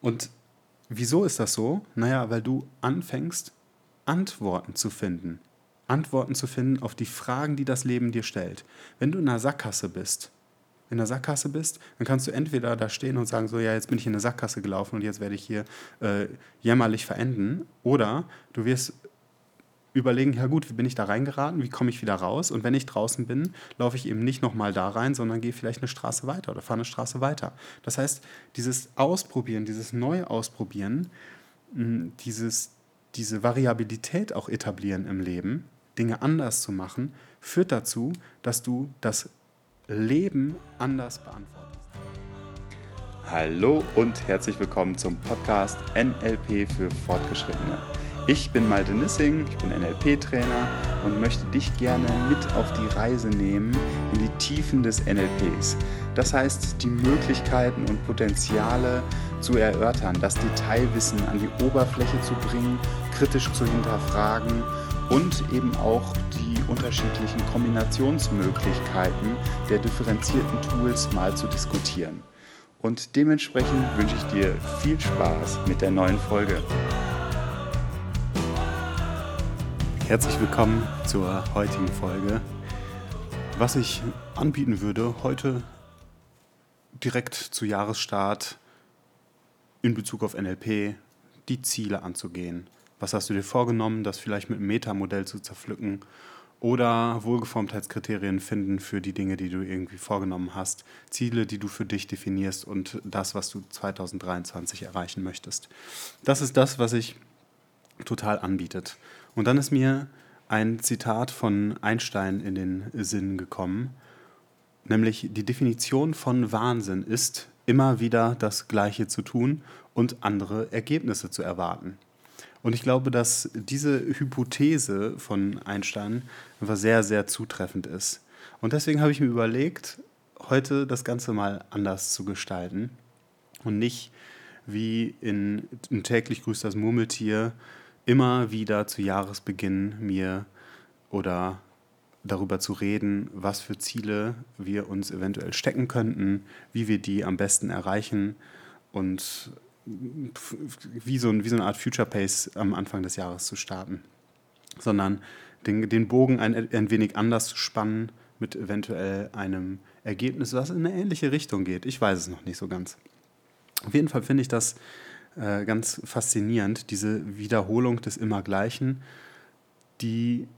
Und wieso ist das so? Naja, weil du anfängst, Antworten zu finden. Antworten zu finden auf die Fragen, die das Leben dir stellt. Wenn du in einer Sackgasse bist, in der Sackgasse bist, dann kannst du entweder da stehen und sagen, so ja, jetzt bin ich in eine Sackgasse gelaufen und jetzt werde ich hier äh, jämmerlich verenden, oder du wirst überlegen, ja gut, wie bin ich da reingeraten, wie komme ich wieder raus und wenn ich draußen bin, laufe ich eben nicht nochmal da rein, sondern gehe vielleicht eine Straße weiter oder fahre eine Straße weiter. Das heißt, dieses Ausprobieren, dieses Neuausprobieren, dieses, diese Variabilität auch etablieren im Leben, Dinge anders zu machen, führt dazu, dass du das Leben anders beantwortest. Hallo und herzlich willkommen zum Podcast NLP für Fortgeschrittene. Ich bin Malte Nissing, ich bin NLP-Trainer und möchte dich gerne mit auf die Reise nehmen in die Tiefen des NLPs. Das heißt, die Möglichkeiten und Potenziale zu erörtern, das Detailwissen an die Oberfläche zu bringen, kritisch zu hinterfragen und eben auch die unterschiedlichen Kombinationsmöglichkeiten der differenzierten Tools mal zu diskutieren. Und dementsprechend wünsche ich dir viel Spaß mit der neuen Folge. Herzlich willkommen zur heutigen Folge. Was ich anbieten würde, heute direkt zu Jahresstart in Bezug auf NLP die Ziele anzugehen. Was hast du dir vorgenommen, das vielleicht mit einem Metamodell zu zerpflücken oder Wohlgeformtheitskriterien finden für die Dinge, die du irgendwie vorgenommen hast, Ziele, die du für dich definierst und das, was du 2023 erreichen möchtest. Das ist das, was sich total anbietet. Und dann ist mir ein Zitat von Einstein in den Sinn gekommen, nämlich die Definition von Wahnsinn ist, immer wieder das Gleiche zu tun und andere Ergebnisse zu erwarten. Und ich glaube, dass diese Hypothese von Einstein einfach sehr, sehr zutreffend ist. Und deswegen habe ich mir überlegt, heute das Ganze mal anders zu gestalten und nicht wie in, in täglich grüßt das Murmeltier immer wieder zu Jahresbeginn mir oder darüber zu reden, was für Ziele wir uns eventuell stecken könnten, wie wir die am besten erreichen und wie so, ein, wie so eine Art Future Pace am Anfang des Jahres zu starten, sondern den, den Bogen ein, ein wenig anders zu spannen mit eventuell einem Ergebnis, was in eine ähnliche Richtung geht. Ich weiß es noch nicht so ganz. Auf jeden Fall finde ich das äh, ganz faszinierend, diese Wiederholung des Immergleichen, die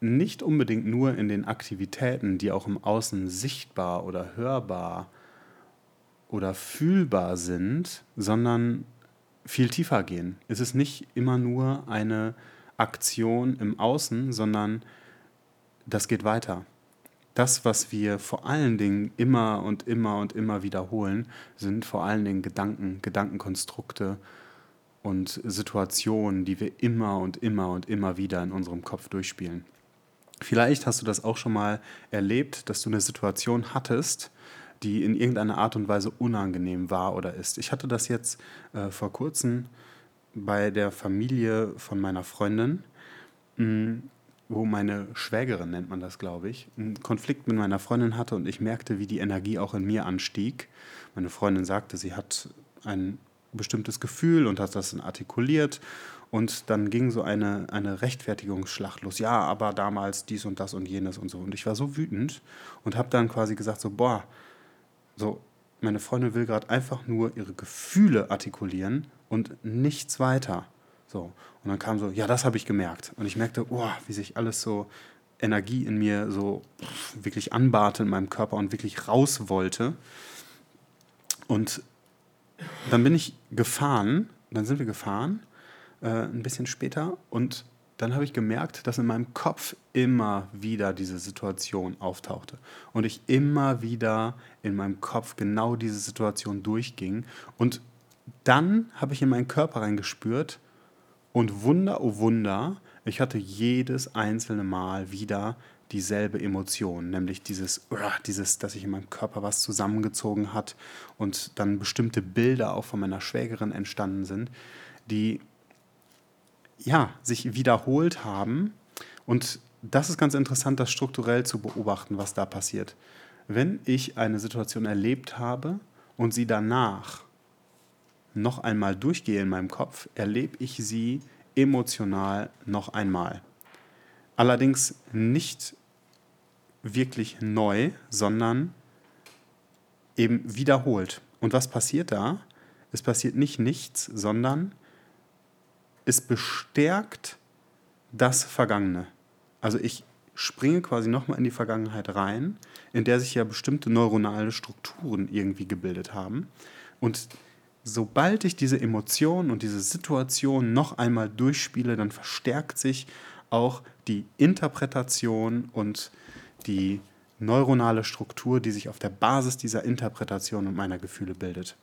nicht unbedingt nur in den Aktivitäten, die auch im Außen sichtbar oder hörbar oder fühlbar sind, sondern viel tiefer gehen. Es ist nicht immer nur eine Aktion im Außen, sondern das geht weiter. Das, was wir vor allen Dingen immer und immer und immer wiederholen, sind vor allen Dingen Gedanken, Gedankenkonstrukte und Situationen, die wir immer und immer und immer wieder in unserem Kopf durchspielen. Vielleicht hast du das auch schon mal erlebt, dass du eine Situation hattest, die in irgendeiner Art und Weise unangenehm war oder ist. Ich hatte das jetzt äh, vor kurzem bei der Familie von meiner Freundin, mh, mm, wo meine Schwägerin, nennt man das, glaube ich, einen Konflikt mit meiner Freundin hatte und ich merkte, wie die Energie auch in mir anstieg. Meine Freundin sagte, sie hat ein bestimmtes Gefühl und hat das dann artikuliert und dann ging so eine, eine Rechtfertigungsschlacht los. Ja, aber damals dies und das und jenes und so. Und ich war so wütend und habe dann quasi gesagt, so, boah, so, meine Freundin will gerade einfach nur ihre Gefühle artikulieren und nichts weiter. So. Und dann kam so, ja, das habe ich gemerkt. Und ich merkte, oh, wie sich alles so Energie in mir so wirklich anbahnte in meinem Körper und wirklich raus wollte. Und dann bin ich gefahren, dann sind wir gefahren, äh, ein bisschen später, und dann habe ich gemerkt, dass in meinem Kopf immer wieder diese Situation auftauchte und ich immer wieder in meinem Kopf genau diese Situation durchging und dann habe ich in meinen Körper reingespürt und Wunder, oh Wunder, ich hatte jedes einzelne Mal wieder dieselbe Emotion, nämlich dieses, dieses, dass sich in meinem Körper was zusammengezogen hat und dann bestimmte Bilder auch von meiner Schwägerin entstanden sind, die ja, sich wiederholt haben. Und das ist ganz interessant, das strukturell zu beobachten, was da passiert. Wenn ich eine Situation erlebt habe und sie danach noch einmal durchgehe in meinem Kopf, erlebe ich sie emotional noch einmal. Allerdings nicht wirklich neu, sondern eben wiederholt. Und was passiert da? Es passiert nicht nichts, sondern es bestärkt das Vergangene. Also ich springe quasi nochmal in die Vergangenheit rein, in der sich ja bestimmte neuronale Strukturen irgendwie gebildet haben. Und sobald ich diese Emotion und diese Situation noch einmal durchspiele, dann verstärkt sich auch die Interpretation und die neuronale Struktur, die sich auf der Basis dieser Interpretation und meiner Gefühle bildet.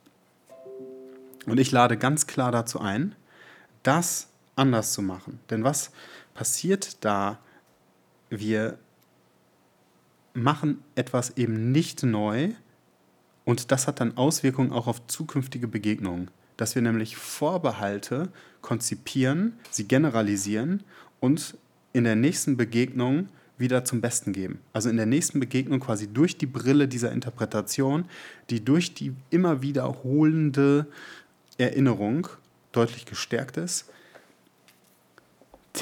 Und ich lade ganz klar dazu ein, das anders zu machen. Denn was passiert da? Wir machen etwas eben nicht neu und das hat dann Auswirkungen auch auf zukünftige Begegnungen. Dass wir nämlich Vorbehalte konzipieren, sie generalisieren und in der nächsten Begegnung wieder zum Besten geben. Also in der nächsten Begegnung quasi durch die Brille dieser Interpretation, die durch die immer wiederholende Erinnerung deutlich gestärkt ist,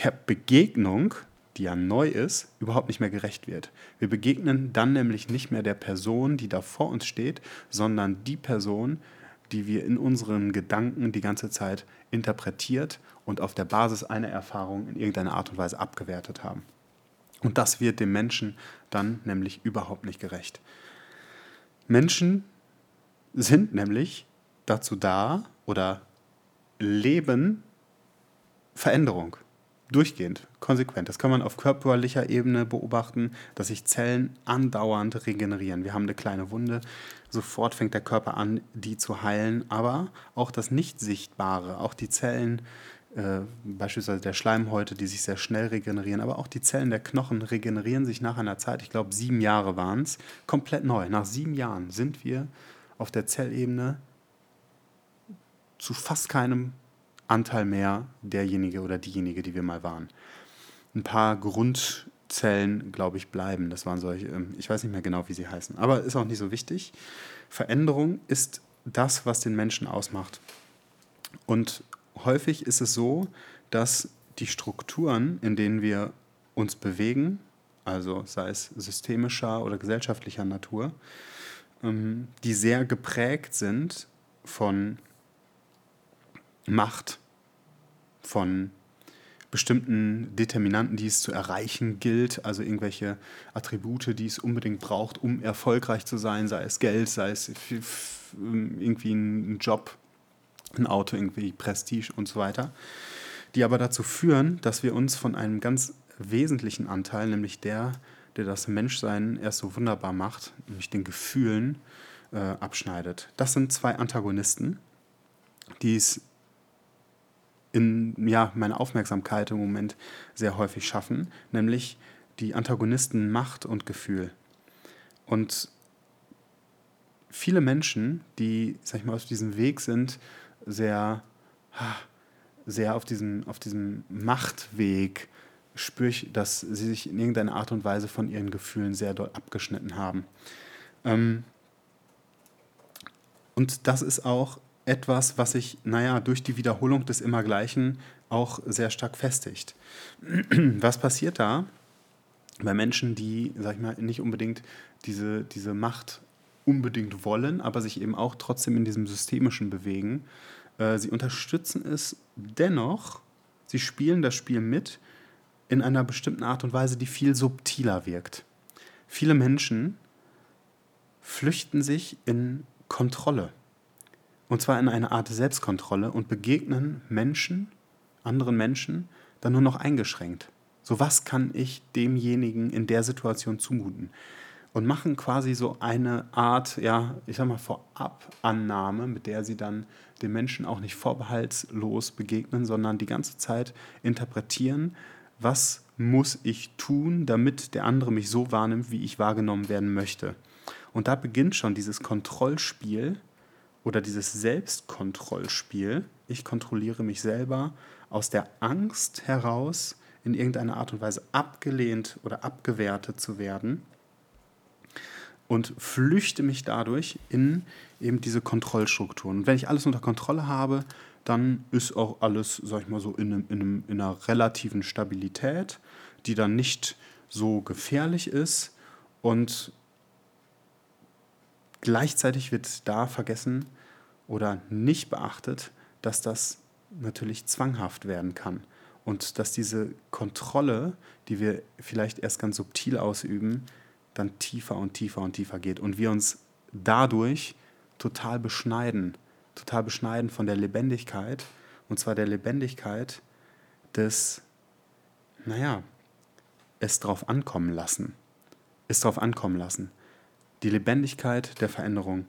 der Begegnung, die ja neu ist, überhaupt nicht mehr gerecht wird. Wir begegnen dann nämlich nicht mehr der Person, die da vor uns steht, sondern die Person, die wir in unseren Gedanken die ganze Zeit interpretiert und auf der Basis einer Erfahrung in irgendeiner Art und Weise abgewertet haben. Und das wird dem Menschen dann nämlich überhaupt nicht gerecht. Menschen sind nämlich dazu da oder leben Veränderung. Durchgehend, konsequent. Das kann man auf körperlicher Ebene beobachten, dass sich Zellen andauernd regenerieren. Wir haben eine kleine Wunde, sofort fängt der Körper an, die zu heilen, aber auch das Nicht-Sichtbare, auch die Zellen, äh, beispielsweise der Schleimhäute, die sich sehr schnell regenerieren, aber auch die Zellen der Knochen regenerieren sich nach einer Zeit, ich glaube sieben Jahre waren es, komplett neu. Nach sieben Jahren sind wir auf der Zellebene zu fast keinem Anteil mehr derjenige oder diejenige, die wir mal waren. Ein paar Grundzellen, glaube ich, bleiben. Das waren solche, ähm, ich weiß nicht mehr genau, wie sie heißen, aber ist auch nicht so wichtig. Veränderung ist das, was den Menschen ausmacht. Und häufig ist es so, dass die Strukturen, in denen wir uns bewegen, also sei es systemischer oder gesellschaftlicher Natur, ähm, die sehr geprägt sind von Macht, von bestimmten Determinanten, die es zu erreichen gilt, also irgendwelche Attribute, die es unbedingt braucht, um erfolgreich zu sein, sei es Geld, sei es irgendwie ein Job, ein Auto, irgendwie Prestige und so weiter, die aber dazu führen, dass wir uns von einem ganz wesentlichen Anteil, nämlich der, der das Menschsein erst so wunderbar macht, nämlich den Gefühlen, äh, abschneidet. Das sind zwei Antagonisten, die es in ja, meine Aufmerksamkeit im Moment sehr häufig schaffen, nämlich die Antagonisten Macht und Gefühl. Und viele Menschen, die, sag ich mal, auf diesem Weg sind, sehr, sehr auf diesem, auf diesem Machtweg, spüre ich, dass sie sich in irgendeiner Art und Weise von ihren Gefühlen sehr doll abgeschnitten haben. Ähm, und das ist auch etwas, was sich, naja, durch die Wiederholung des Immergleichen auch sehr stark festigt. Was passiert da bei Menschen, die, sag ich mal, nicht unbedingt diese, diese Macht unbedingt wollen, aber sich eben auch trotzdem in diesem Systemischen bewegen? Äh, sie unterstützen es dennoch, sie spielen das Spiel mit in einer bestimmten Art und Weise, die viel subtiler wirkt. Viele Menschen flüchten sich in Kontrolle. Und zwar in eine Art Selbstkontrolle und begegnen Menschen, anderen Menschen, dann nur noch eingeschränkt. So, was kann ich demjenigen in der Situation zumuten? Und machen quasi so eine Art, ja, ich sag mal, Vorabannahme, mit der sie dann den Menschen auch nicht vorbehaltslos begegnen, sondern die ganze Zeit interpretieren, was muss ich tun, damit der andere mich so wahrnimmt, wie ich wahrgenommen werden möchte. Und da beginnt schon dieses Kontrollspiel, oder dieses Selbstkontrollspiel, ich kontrolliere mich selber, aus der Angst heraus in irgendeiner Art und Weise abgelehnt oder abgewertet zu werden, und flüchte mich dadurch in eben diese Kontrollstrukturen. Und wenn ich alles unter Kontrolle habe, dann ist auch alles, sag ich mal so, in, einem, in, einem, in einer relativen Stabilität, die dann nicht so gefährlich ist. Und gleichzeitig wird da vergessen oder nicht beachtet, dass das natürlich zwanghaft werden kann. Und dass diese Kontrolle, die wir vielleicht erst ganz subtil ausüben, dann tiefer und tiefer und tiefer geht. Und wir uns dadurch total beschneiden. Total beschneiden von der Lebendigkeit. Und zwar der Lebendigkeit des, naja, es drauf ankommen lassen. Es drauf ankommen lassen. Die Lebendigkeit der Veränderung.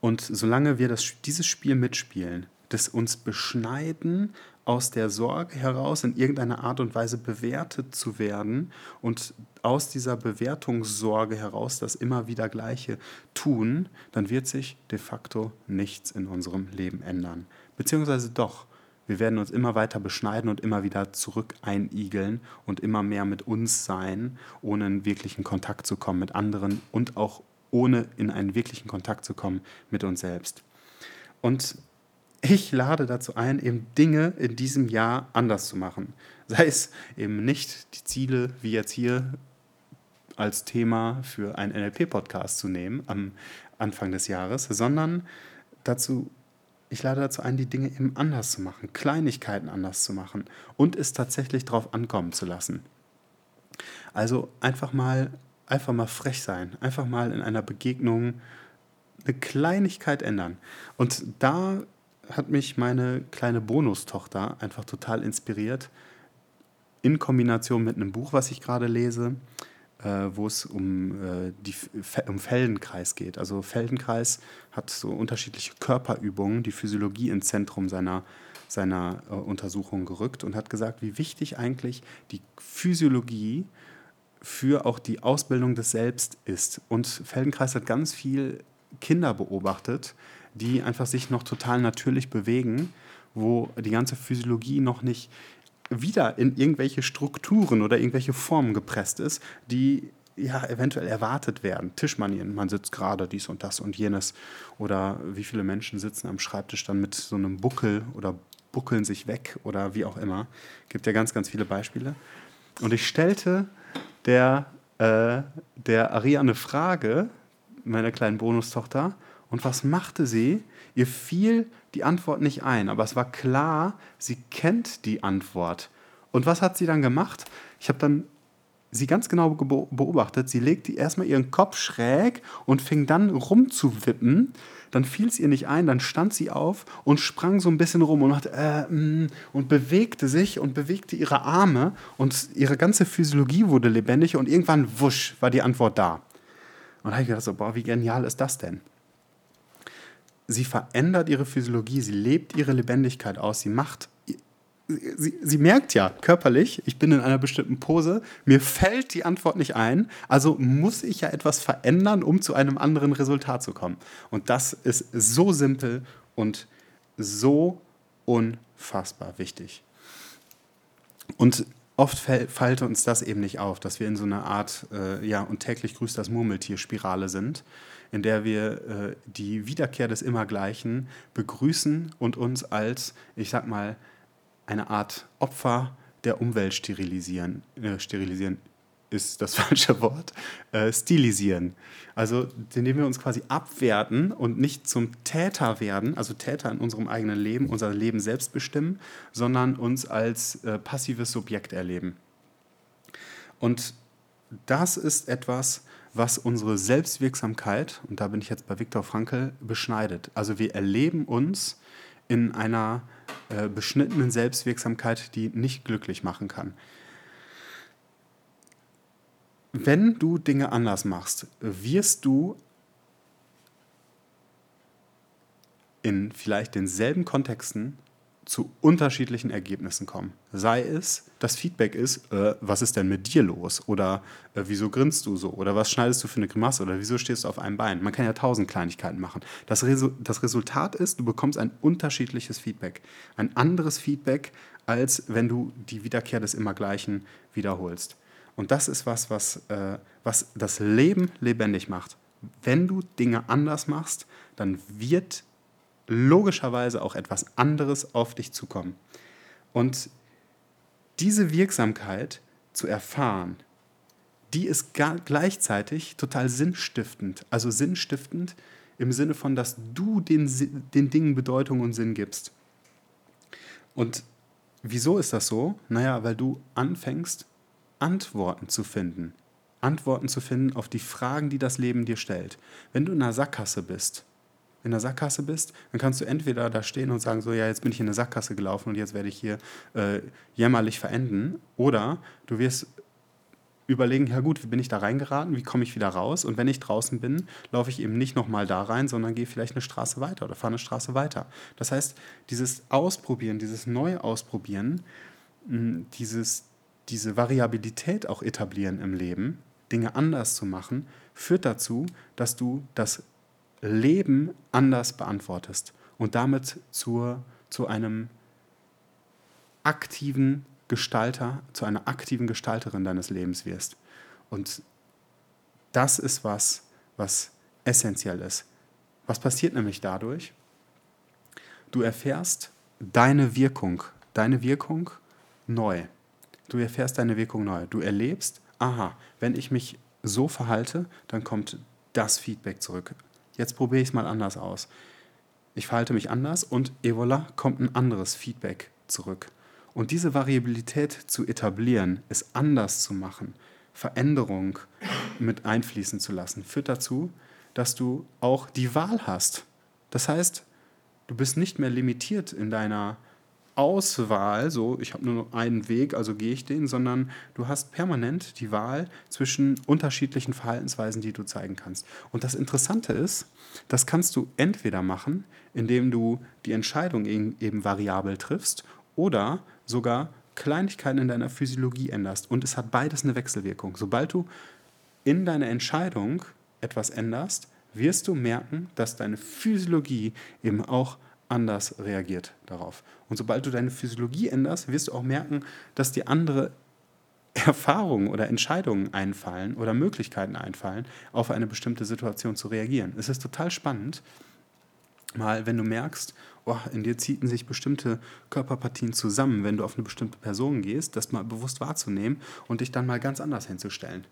Und solange wir das, dieses Spiel mitspielen, das uns beschneiden, aus der Sorge heraus in irgendeiner Art und Weise bewertet zu werden und aus dieser Bewertungssorge heraus das immer wieder Gleiche tun, dann wird sich de facto nichts in unserem Leben ändern. Beziehungsweise doch, wir werden uns immer weiter beschneiden und immer wieder zurück einigeln und immer mehr mit uns sein, ohne in wirklichen Kontakt zu kommen mit anderen und auch ohne in einen wirklichen Kontakt zu kommen mit uns selbst. Und ich lade dazu ein, eben Dinge in diesem Jahr anders zu machen. Sei es eben nicht die Ziele, wie jetzt hier als Thema für einen NLP-Podcast zu nehmen am Anfang des Jahres, sondern dazu, ich lade dazu ein, die Dinge eben anders zu machen, Kleinigkeiten anders zu machen und es tatsächlich darauf ankommen zu lassen. Also einfach mal, einfach mal frech sein, einfach mal in einer Begegnung eine Kleinigkeit ändern. Und da hat mich meine kleine Bonustochter einfach total inspiriert, in Kombination mit einem Buch, was ich gerade lese, wo es um, äh, die, um Feldenkreis geht. Also Feldenkreis hat so unterschiedliche Körperübungen, die Physiologie ins Zentrum seiner, seiner äh, Untersuchung gerückt und hat gesagt, wie wichtig eigentlich die Physiologie für auch die Ausbildung des Selbst ist. Und Feldenkreis hat ganz viel Kinder beobachtet, die einfach sich noch total natürlich bewegen, wo die ganze Physiologie noch nicht wieder in irgendwelche Strukturen oder irgendwelche Formen gepresst ist, die ja eventuell erwartet werden. Tischmanieren, man sitzt gerade dies und das und jenes. Oder wie viele Menschen sitzen am Schreibtisch dann mit so einem Buckel oder buckeln sich weg oder wie auch immer. Gibt ja ganz, ganz viele Beispiele. Und ich stellte der, äh, der eine Frage, meiner kleinen Bonustochter, und was machte sie? Ihr fiel die Antwort nicht ein, aber es war klar, sie kennt die Antwort. Und was hat sie dann gemacht? Ich habe dann sie ganz genau beobachtet. Sie legte erstmal ihren Kopf schräg und fing dann rumzuwippen. Dann fiel es ihr nicht ein, dann stand sie auf und sprang so ein bisschen rum und, machte, äh, mm, und bewegte sich und bewegte ihre Arme und ihre ganze Physiologie wurde lebendig und irgendwann wusch war die Antwort da. Und da habe ich gedacht, so, boah, wie genial ist das denn? Sie verändert ihre Physiologie, sie lebt ihre Lebendigkeit aus, sie macht, sie, sie merkt ja körperlich, ich bin in einer bestimmten Pose, mir fällt die Antwort nicht ein, also muss ich ja etwas verändern, um zu einem anderen Resultat zu kommen. Und das ist so simpel und so unfassbar wichtig. Und oft fällt uns das eben nicht auf, dass wir in so einer Art, äh, ja, und täglich grüßt das Murmeltier-Spirale sind in der wir äh, die Wiederkehr des Immergleichen begrüßen und uns als, ich sag mal, eine Art Opfer der Umwelt sterilisieren. Äh, sterilisieren ist das falsche Wort. Äh, stilisieren. Also, indem wir uns quasi abwerten und nicht zum Täter werden, also Täter in unserem eigenen Leben, unser Leben selbst bestimmen, sondern uns als äh, passives Subjekt erleben. Und das ist etwas, was unsere Selbstwirksamkeit, und da bin ich jetzt bei Viktor Frankl, beschneidet. Also wir erleben uns in einer äh, beschnittenen Selbstwirksamkeit, die nicht glücklich machen kann. Wenn du Dinge anders machst, wirst du in vielleicht denselben Kontexten zu unterschiedlichen Ergebnissen kommen. Sei es, das Feedback ist, äh, was ist denn mit dir los? Oder äh, wieso grinst du so? Oder was schneidest du für eine Grimasse? Oder wieso stehst du auf einem Bein? Man kann ja tausend Kleinigkeiten machen. Das, Resu das Resultat ist, du bekommst ein unterschiedliches Feedback. Ein anderes Feedback, als wenn du die Wiederkehr des Immergleichen wiederholst. Und das ist was, was, äh, was das Leben lebendig macht. Wenn du Dinge anders machst, dann wird logischerweise auch etwas anderes auf dich zukommen. Und diese Wirksamkeit zu erfahren, die ist gleichzeitig total sinnstiftend. Also sinnstiftend im Sinne von, dass du den, den Dingen Bedeutung und Sinn gibst. Und wieso ist das so? Naja, weil du anfängst, Antworten zu finden. Antworten zu finden auf die Fragen, die das Leben dir stellt. Wenn du in einer Sackgasse bist, in der Sackgasse bist, dann kannst du entweder da stehen und sagen, so ja, jetzt bin ich in eine Sackgasse gelaufen und jetzt werde ich hier äh, jämmerlich verenden. Oder du wirst überlegen, ja gut, wie bin ich da reingeraten, wie komme ich wieder raus? Und wenn ich draußen bin, laufe ich eben nicht nochmal da rein, sondern gehe vielleicht eine Straße weiter oder fahre eine Straße weiter. Das heißt, dieses Ausprobieren, dieses Neuausprobieren, dieses, diese Variabilität auch etablieren im Leben, Dinge anders zu machen, führt dazu, dass du das Leben anders beantwortest und damit zur, zu einem aktiven Gestalter, zu einer aktiven Gestalterin deines Lebens wirst. Und das ist was, was essentiell ist. Was passiert nämlich dadurch? Du erfährst deine Wirkung, deine Wirkung neu. Du erfährst deine Wirkung neu. Du erlebst, aha, wenn ich mich so verhalte, dann kommt das Feedback zurück. Jetzt probiere ich es mal anders aus. Ich verhalte mich anders und Evola kommt ein anderes Feedback zurück. Und diese Variabilität zu etablieren, es anders zu machen, Veränderung mit einfließen zu lassen, führt dazu, dass du auch die Wahl hast. Das heißt, du bist nicht mehr limitiert in deiner Auswahl, so ich habe nur einen Weg, also gehe ich den, sondern du hast permanent die Wahl zwischen unterschiedlichen Verhaltensweisen, die du zeigen kannst. Und das Interessante ist, das kannst du entweder machen, indem du die Entscheidung eben variabel triffst oder sogar Kleinigkeiten in deiner Physiologie änderst. Und es hat beides eine Wechselwirkung. Sobald du in deiner Entscheidung etwas änderst, wirst du merken, dass deine Physiologie eben auch anders reagiert darauf. Und sobald du deine Physiologie änderst, wirst du auch merken, dass dir andere Erfahrungen oder Entscheidungen einfallen oder Möglichkeiten einfallen, auf eine bestimmte Situation zu reagieren. Es ist total spannend, mal wenn du merkst, oh, in dir ziehen sich bestimmte Körperpartien zusammen, wenn du auf eine bestimmte Person gehst, das mal bewusst wahrzunehmen und dich dann mal ganz anders hinzustellen.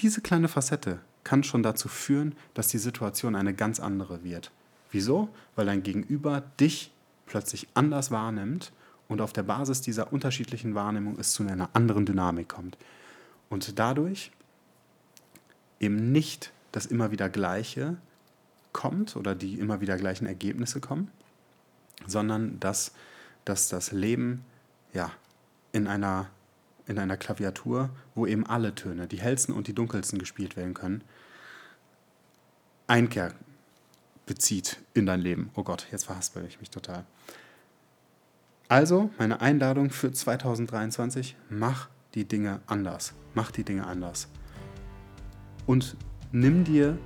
Diese kleine Facette kann schon dazu führen, dass die Situation eine ganz andere wird. Wieso? Weil dein Gegenüber dich plötzlich anders wahrnimmt und auf der Basis dieser unterschiedlichen Wahrnehmung es zu einer anderen Dynamik kommt. Und dadurch eben nicht das immer wieder Gleiche, kommt oder die immer wieder gleichen Ergebnisse kommen, sondern dass, dass das Leben ja, in, einer, in einer Klaviatur, wo eben alle Töne, die hellsten und die dunkelsten gespielt werden können, Einkehr bezieht in dein Leben. Oh Gott, jetzt verhaspel ich mich total. Also, meine Einladung für 2023, mach die Dinge anders. Mach die Dinge anders. Und nimm dir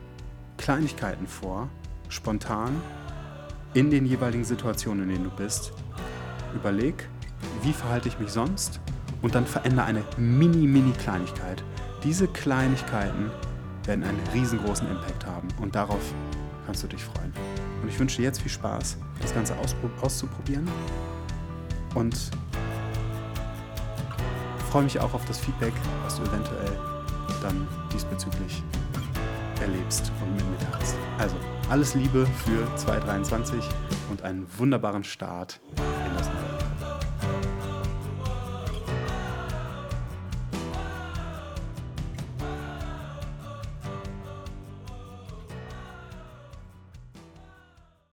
Kleinigkeiten vor, spontan, in den jeweiligen Situationen, in denen du bist. Überleg, wie verhalte ich mich sonst und dann verändere eine mini, mini Kleinigkeit. Diese Kleinigkeiten werden einen riesengroßen Impact haben und darauf kannst du dich freuen. Und ich wünsche dir jetzt viel Spaß, das Ganze auszuprobieren und freue mich auch auf das Feedback, was du eventuell dann diesbezüglich erlebst und mit mir teilst. Also, alles Liebe für 2023 und einen wunderbaren Start